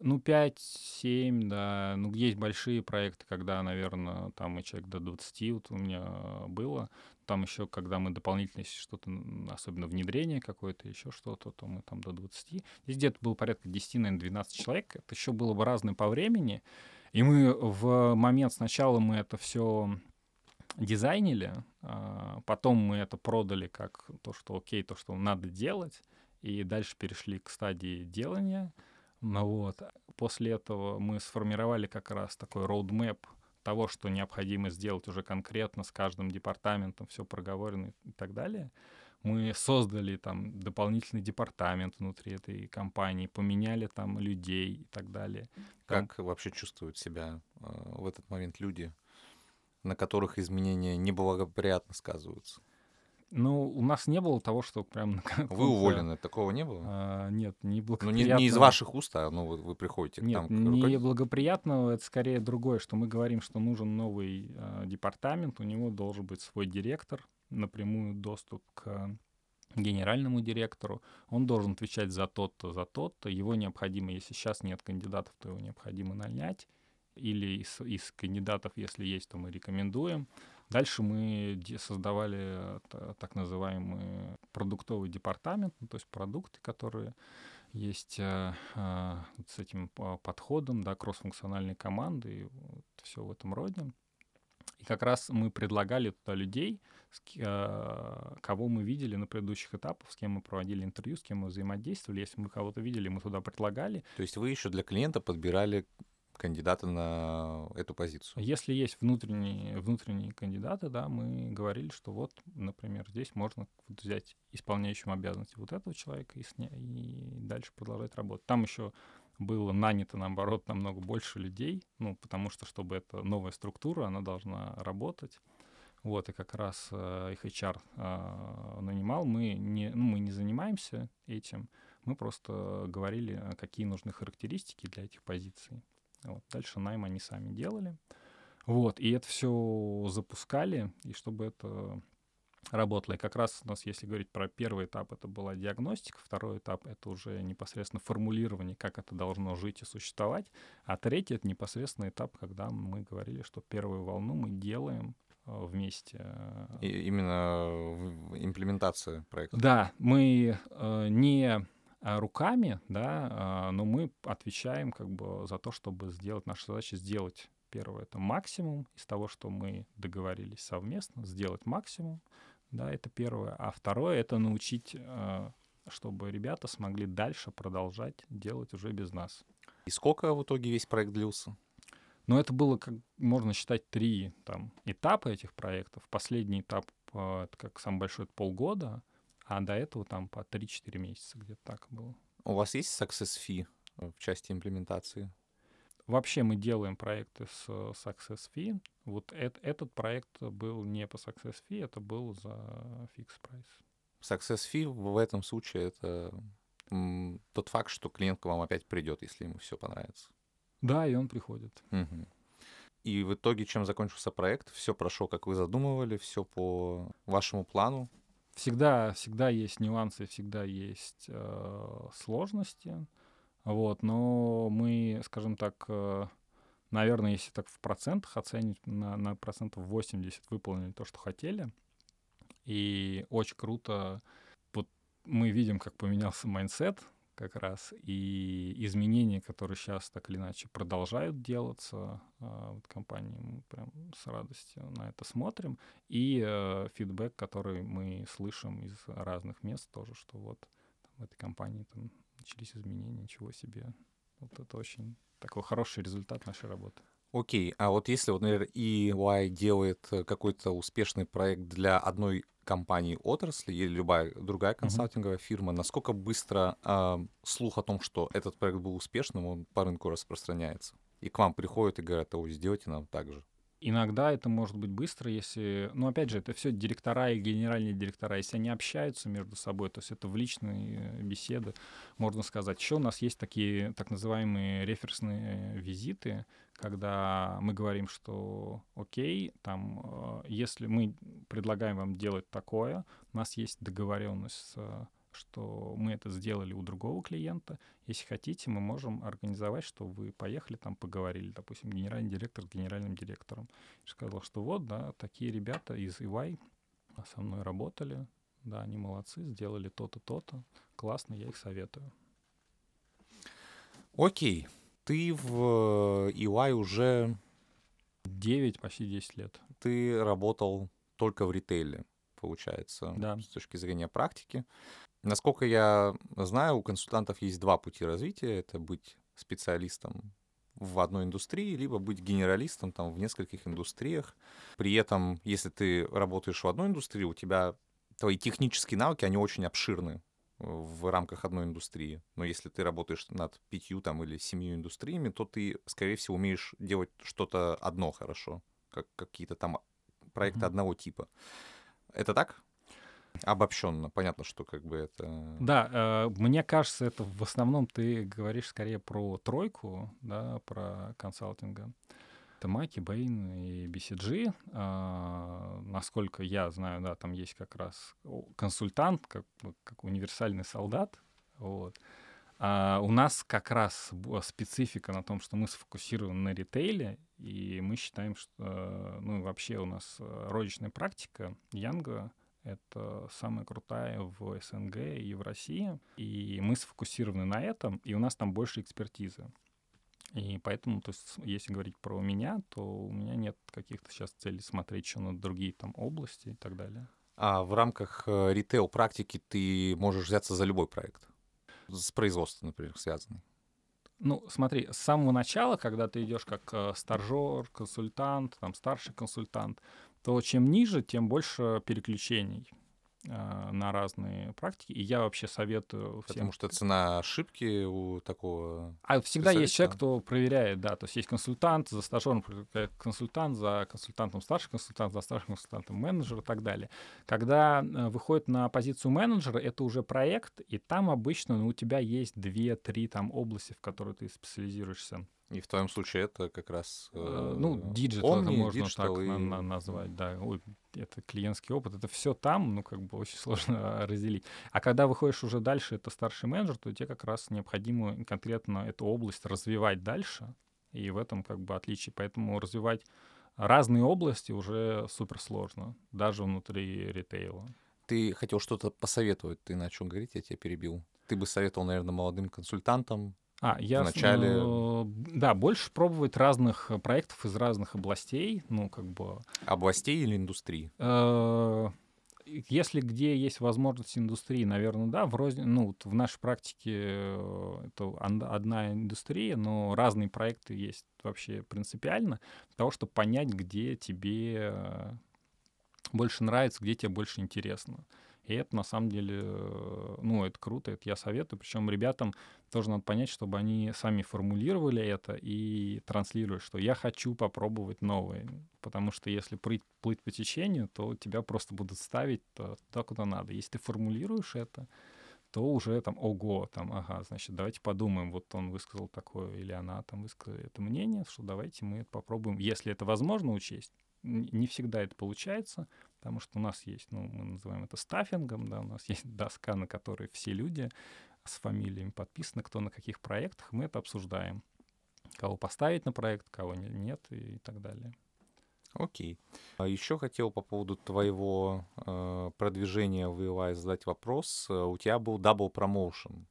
Ну, 5-7, да. Ну, есть большие проекты, когда, наверное, там и человек до 20 вот у меня было. Там еще, когда мы дополнительно, что-то, особенно внедрение какое-то, еще что-то, то мы там до 20. Здесь где-то было порядка 10, наверное, 12 человек. Это еще было бы разное по времени. И мы в момент сначала мы это все дизайнили, а потом мы это продали как то, что окей, то, что надо делать, и дальше перешли к стадии делания. Ну вот. После этого мы сформировали как раз такой роудмэп того, что необходимо сделать уже конкретно с каждым департаментом, все проговорено и так далее. Мы создали там дополнительный департамент внутри этой компании, поменяли там людей и так далее. Как там... вообще чувствуют себя э, в этот момент люди, на которых изменения неблагоприятно сказываются? Ну, у нас не было того, что прям... Вы уволены, такого не было? А, нет, не благоприятного. Ну, не, не из ваших уст, а ну, вы, вы приходите нет, к нам. Нет, не благоприятного, это скорее другое, что мы говорим, что нужен новый э, департамент, у него должен быть свой директор, напрямую доступ к генеральному директору, он должен отвечать за тот-то, за тот-то, его необходимо, если сейчас нет кандидатов, то его необходимо нанять, или из, из кандидатов, если есть, то мы рекомендуем. Дальше мы создавали так называемый продуктовый департамент, ну, то есть продукты, которые есть э, э, с этим подходом, да, кроссфункциональной команды, и вот все в этом роде. И как раз мы предлагали туда людей, э, кого мы видели на предыдущих этапах, с кем мы проводили интервью, с кем мы взаимодействовали. Если мы кого-то видели, мы туда предлагали. То есть вы еще для клиента подбирали кандидата на эту позицию. Если есть внутренние, внутренние кандидаты, да, мы говорили, что вот, например, здесь можно взять исполняющим обязанности вот этого человека и, сня... и дальше продолжать работать. Там еще было нанято, наоборот, намного больше людей, ну, потому что, чтобы эта новая структура, она должна работать. Вот, и как раз э, их HR э, нанимал. Мы не, ну, мы не занимаемся этим, мы просто говорили, какие нужны характеристики для этих позиций. Вот. Дальше найм они сами делали. Вот, и это все запускали, и чтобы это работало. И как раз у нас, если говорить про первый этап, это была диагностика, второй этап — это уже непосредственно формулирование, как это должно жить и существовать, а третий — это непосредственно этап, когда мы говорили, что первую волну мы делаем э, вместе. И именно имплементация проекта. Да, мы э, не руками, да, а, но мы отвечаем как бы за то, чтобы сделать, наша задача сделать первое, это максимум из того, что мы договорились совместно, сделать максимум, да, это первое. А второе — это научить, а, чтобы ребята смогли дальше продолжать делать уже без нас. И сколько в итоге весь проект длился? Ну, это было, как можно считать, три там, этапа этих проектов. Последний этап, это как самый большой, это полгода — а до этого там по 3-4 месяца где-то так было. У вас есть success fee в части имплементации? Вообще мы делаем проекты с success fee. Вот это, этот проект был не по success fee, это был за fixed price. Success fee в этом случае это м, тот факт, что клиент к вам опять придет, если ему все понравится. Да, и он приходит. Угу. И в итоге, чем закончился проект, все прошло, как вы задумывали, все по вашему плану, всегда, всегда есть нюансы, всегда есть э, сложности. Вот, но мы, скажем так, э, наверное, если так в процентах оценить, на, на процентов 80 выполнили то, что хотели. И очень круто. Вот мы видим, как поменялся mindset как раз, и изменения, которые сейчас так или иначе продолжают делаться э, вот компании, мы прям с радостью на это смотрим, и э, фидбэк, который мы слышим из разных мест тоже, что вот там, в этой компании там начались изменения, ничего себе. Вот это очень такой хороший результат нашей работы. Окей, а вот если, вот, например, EY делает э, какой-то успешный проект для одной компании отрасли или любая другая консалтинговая фирма, насколько быстро а, слух о том, что этот проект был успешным, он по рынку распространяется? И к вам приходят и говорят, ой, сделайте нам так же. Иногда это может быть быстро, если... Ну, опять же, это все директора и генеральные директора. Если они общаются между собой, то есть это в личные беседы, можно сказать. Еще у нас есть такие так называемые реферсные визиты, когда мы говорим, что окей, там, э, если мы предлагаем вам делать такое, у нас есть договоренность с что мы это сделали у другого клиента. Если хотите, мы можем организовать, что вы поехали там поговорили, допустим, генеральный директор с генеральным директором. И сказал, что вот, да, такие ребята из EY со мной работали, да, они молодцы, сделали то-то, то-то. Классно, я их советую. Окей, ты в EY уже 9, почти 10 лет. ты работал только в ритейле, получается, Да. с точки зрения практики. Насколько я знаю, у консультантов есть два пути развития. Это быть специалистом в одной индустрии, либо быть генералистом там в нескольких индустриях. При этом, если ты работаешь в одной индустрии, у тебя твои технические навыки, они очень обширны в рамках одной индустрии. Но если ты работаешь над пятью там или семью индустриями, то ты, скорее всего, умеешь делать что-то одно хорошо, как какие-то там проекты Мгм. одного типа. Это так? Обобщенно. Понятно, что как бы это... Да, э, мне кажется, это в основном ты говоришь скорее про тройку, да, про консалтинга. Это Маки, Бэйн и BCG. А, насколько я знаю, да, там есть как раз консультант, как, как универсальный солдат. Вот. А у нас как раз специфика на том, что мы сфокусированы на ритейле, и мы считаем, что, э, ну, вообще у нас э, розничная практика Янга это самая крутая в СНГ и в России. И мы сфокусированы на этом, и у нас там больше экспертизы. И поэтому, то есть, если говорить про меня, то у меня нет каких-то сейчас целей смотреть еще на другие там области и так далее. А в рамках э, ритейл-практики ты можешь взяться за любой проект? С производством, например, связанный. Ну, смотри, с самого начала, когда ты идешь как э, стажер, консультант, там старший консультант, то чем ниже, тем больше переключений э, на разные практики. И я вообще советую всем Потому что цена ошибки у такого... А всегда есть человек, кто проверяет, да, то есть есть консультант, за стажером консультант, за консультантом старший консультант, за старшим консультантом менеджер и так далее. Когда э, выходит на позицию менеджера, это уже проект, и там обычно ну, у тебя есть две-три там области, в которые ты специализируешься. И в твоем случае это как раз... Э, э, Ну, digital это можно Digital так и- на- на- назвать, да. Ой, это клиентский опыт, это все там, ну, как бы очень сложно разделить. А когда выходишь уже дальше, это старший менеджер, то тебе как раз необходимо конкретно эту область развивать дальше, и в этом как бы отличие. Поэтому развивать разные области уже супер сложно, даже внутри ритейла. Ты хотел что-то посоветовать, ты начал говорить, я тебя перебил. Ты бы советовал, наверное, молодым консультантам. А, я... Вначале- э, Да, больше пробовать разных э, проектов из разных областей, ну, как бы Областей или индустрии? Э, Если где есть возможность индустрии, наверное, да. В, розни- ну, вот в нашей практике э, это одна индустрия, но разные проекты есть вообще принципиально для того, чтобы понять, где тебе больше нравится, где тебе больше интересно. И это на самом деле, ну, это круто, это я советую. Причем ребятам тоже надо понять, чтобы они сами формулировали это и транслировали, что я хочу попробовать новое. Потому что если плыть, плыть по течению, то тебя просто будут ставить туда, куда надо. Если ты формулируешь это, то уже там, ого, там, ага, значит, давайте подумаем, вот он высказал такое, или она там высказала это мнение, что давайте мы это попробуем, если это возможно учесть. Не всегда это получается, потому что у нас есть, ну, мы называем это стаффингом, да, у нас есть доска, на которой все люди с фамилиями подписаны, кто на каких проектах, мы это обсуждаем. Кого поставить на проект, кого не- нет и так далее. Окей. А еще хотел по поводу твоего э, продвижения в EY задать вопрос. Э, У тебя был double promotion,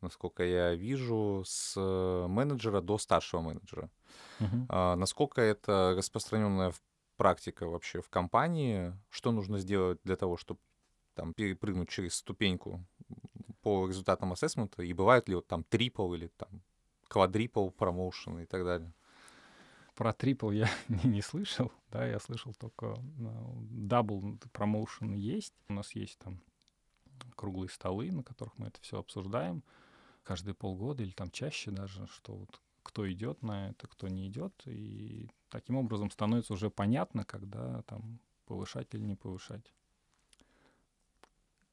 насколько я вижу, с э, менеджера до старшего менеджера. Мгм. А насколько это распространенная практика вообще в компании? Что нужно сделать для того, чтобы там перепрыгнуть через ступеньку по результатам ассессмента? И бывают ли вот там triple или там quadruple promotion и так далее? про triple я не, не слышал, да, я слышал только double promotion есть. У нас есть там круглые столы, на которых мы это все обсуждаем каждые полгода или там чаще даже, что вот кто идет на это, кто не идет, и таким образом становится уже понятно, когда там повышать или не повышать.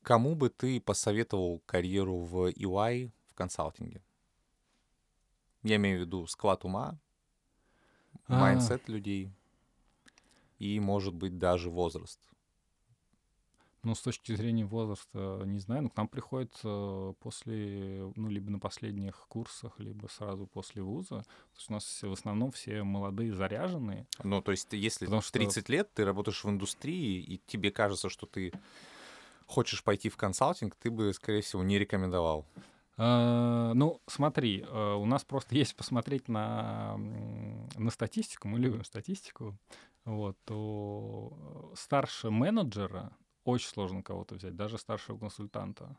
Кому бы ты посоветовал карьеру в EY в консалтинге? Я имею в виду склад ума, а. mindset людей и, может быть, даже возраст. Ну, с точки зрения возраста, не знаю, но к нам приходят э, после, ну, либо на последних курсах, либо сразу после вуза. Потому что у нас все, в основном все молодые, заряженные. Ну, то есть, если Потому в 30 что... лет ты работаешь в индустрии, и тебе кажется, что ты хочешь пойти в консалтинг, ты бы, скорее всего, не рекомендовал. Uh, ну, смотри, uh, у нас просто есть посмотреть на, на статистику, мы любим статистику, вот, то старше менеджера очень сложно кого-то взять, даже старшего консультанта.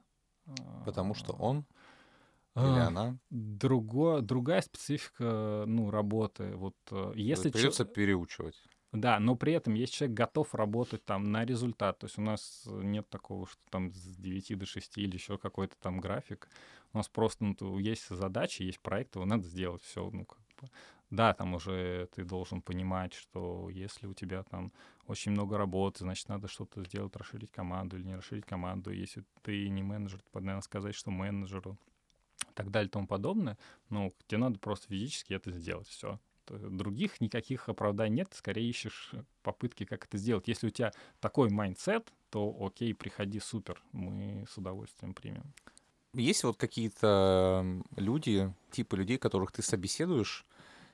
Потому что он или а, она? Друго, другая специфика ну, работы. Вот, э, если Придется чё... переучивать. Да, но при этом если человек готов работать там на результат, то есть у нас нет такого, что там с 9 до 6 или еще какой-то там график. У нас просто ну, есть задачи, есть проекты, его надо сделать все. Ну, как бы. Да, там уже ты должен понимать, что если у тебя там очень много работы, значит, надо что-то сделать, расширить команду или не расширить команду. Если ты не менеджер, то надо сказать, что менеджеру и так далее и тому подобное. Ну, тебе надо просто физически это сделать, все. Других никаких оправданий нет, скорее ищешь попытки, как это сделать. Если у тебя такой mindset, то окей, приходи, супер, мы с удовольствием примем. Есть вот какие-то люди, типы людей, которых ты собеседуешь,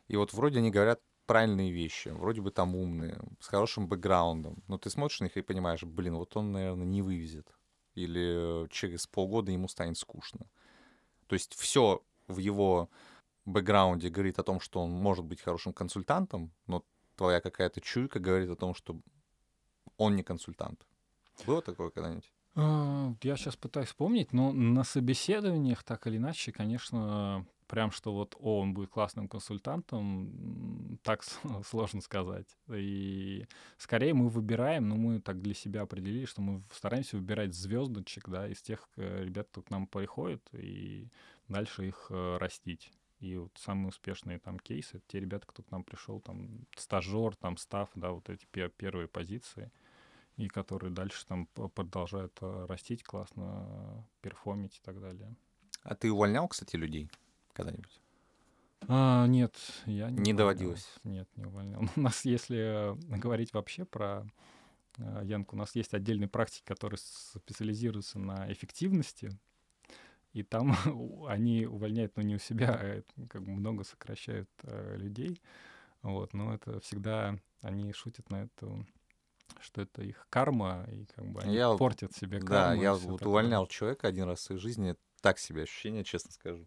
и вот вроде они говорят правильные вещи, вроде бы там умные, с хорошим бэкграундом, но ты смотришь на них и понимаешь, блин, вот он, наверное, не вывезет. Или через полгода ему станет скучно. То есть все в его бэкграунде говорит о том, что он может быть хорошим консультантом, но твоя какая-то чуйка говорит о том, что он не консультант. Было такое когда-нибудь? А, я сейчас пытаюсь вспомнить, но на собеседованиях так или иначе, конечно, прям что вот, о, он будет классным консультантом, так сложно сказать. И скорее мы выбираем, ну, мы так для себя определили, что мы стараемся выбирать звездочек, да, из тех э, ребят, кто к нам приходит, и дальше их э, растить. И вот самые успешные там кейсы, те ребята, кто к нам пришел, там, стажер, там, став, да, вот эти пер первые позиции, и которые дальше там продолжают э, растить, классно перформить и так далее. А ты увольнял, кстати, людей? когда-нибудь? А, нет, я не, не доводилось. Нет, не увольнял. У нас, если говорить вообще про э, Янку, у нас есть отдельные практики, которые специализируются на эффективности, и там они увольняют, но ну, не у себя, а как бы много сокращают э, людей. Вот, но это всегда они шутят на эту что это их карма, и как бы они я, портят себе карму. Да, я вот увольнял человека один раз в своей жизни, так себе ощущение, честно скажу.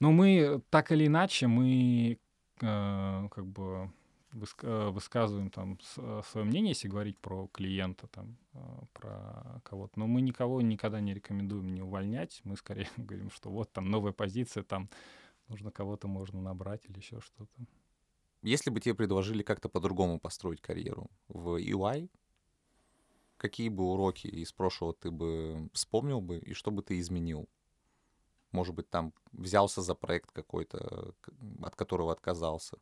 Но мы так или иначе, мы э, как бы э, высказываем там э, свое мнение, если говорить про клиента, там, э, про кого-то. Но мы никого никогда не рекомендуем не увольнять. Мы скорее говорим, что вот там новая позиция, там нужно кого-то можно набрать или еще что-то. Если бы тебе предложили как-то по-другому построить карьеру в UI, какие бы уроки из прошлого ты бы вспомнил бы и что бы ты изменил? может быть, там взялся за проект какой-то, от которого отказался.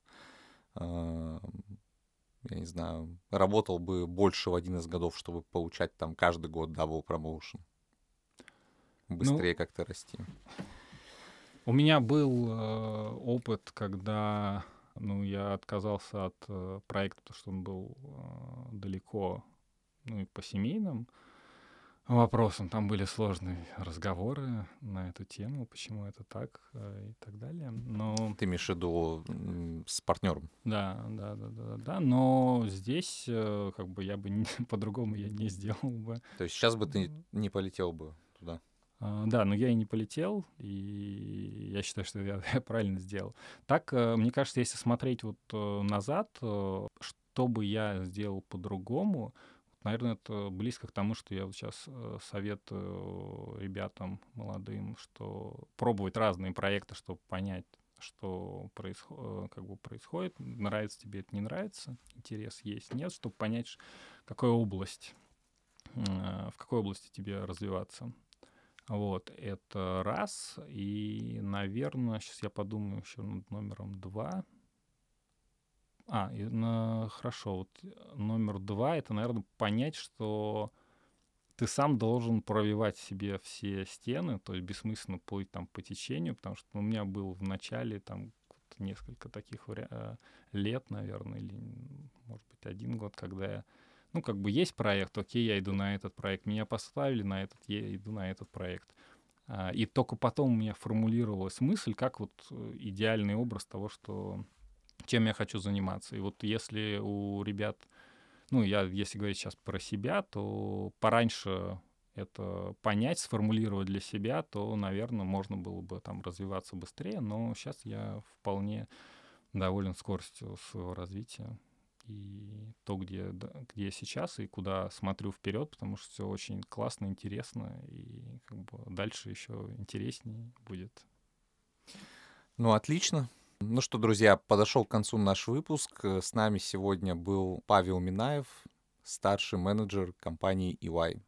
Я не знаю, работал бы больше в один из годов, чтобы получать там каждый год double promotion. Быстрее ну, как-то расти. У меня был э, опыт, когда ну, я отказался от э, проекта, потому что он был э, далеко, ну и по семейным вопросам. Там были сложные разговоры на эту тему, почему это так э, и так далее. Но... Ты имеешь в виду с партнером? Да, да, да, да, да. Но здесь э, как бы я бы не, по-другому я не сделал бы. То есть сейчас бы ты не полетел бы туда? Uh, да, но я и не полетел, и я считаю, что я, я правильно сделал. Так, uh, мне кажется, если смотреть вот назад, что бы я сделал по-другому, Наверное, это близко к тому, что я вот сейчас э, советую ребятам молодым, что пробовать разные проекты, чтобы понять, что происход, как бы происходит, нравится тебе это, не нравится, интерес есть, нет, чтобы понять, какая область, в какой области тебе развиваться. Вот, это раз. И, наверное, сейчас я подумаю еще над номером два. А, и, на, хорошо, вот номер два — это, наверное, понять, что ты сам должен пробивать себе все стены, то есть бессмысленно плыть там по течению, потому что у меня был в начале там несколько таких вари- лет, наверное, или, может быть, один год, когда я ну, как бы есть проект, окей, я иду на этот проект, меня поставили на этот, я иду на этот проект. А, и только потом у меня формулировалась мысль, как вот э, идеальный образ того, что чем я хочу заниматься. И вот если у ребят, ну, я, если говорить сейчас про себя, то пораньше это понять, сформулировать для себя, то, наверное, можно было бы там развиваться быстрее, но сейчас я вполне доволен скоростью своего развития и то, где, где я сейчас, и куда смотрю вперед, потому что все очень классно, интересно, и как бы дальше еще интереснее будет. Ну, отлично. Ну что, друзья, подошел к концу наш выпуск. С нами сегодня был Павел Минаев, старший менеджер компании EY.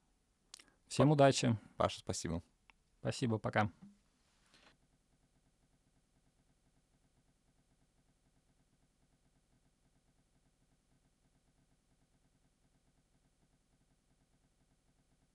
Всем удачи. Паша, спасибо. Спасибо, пока.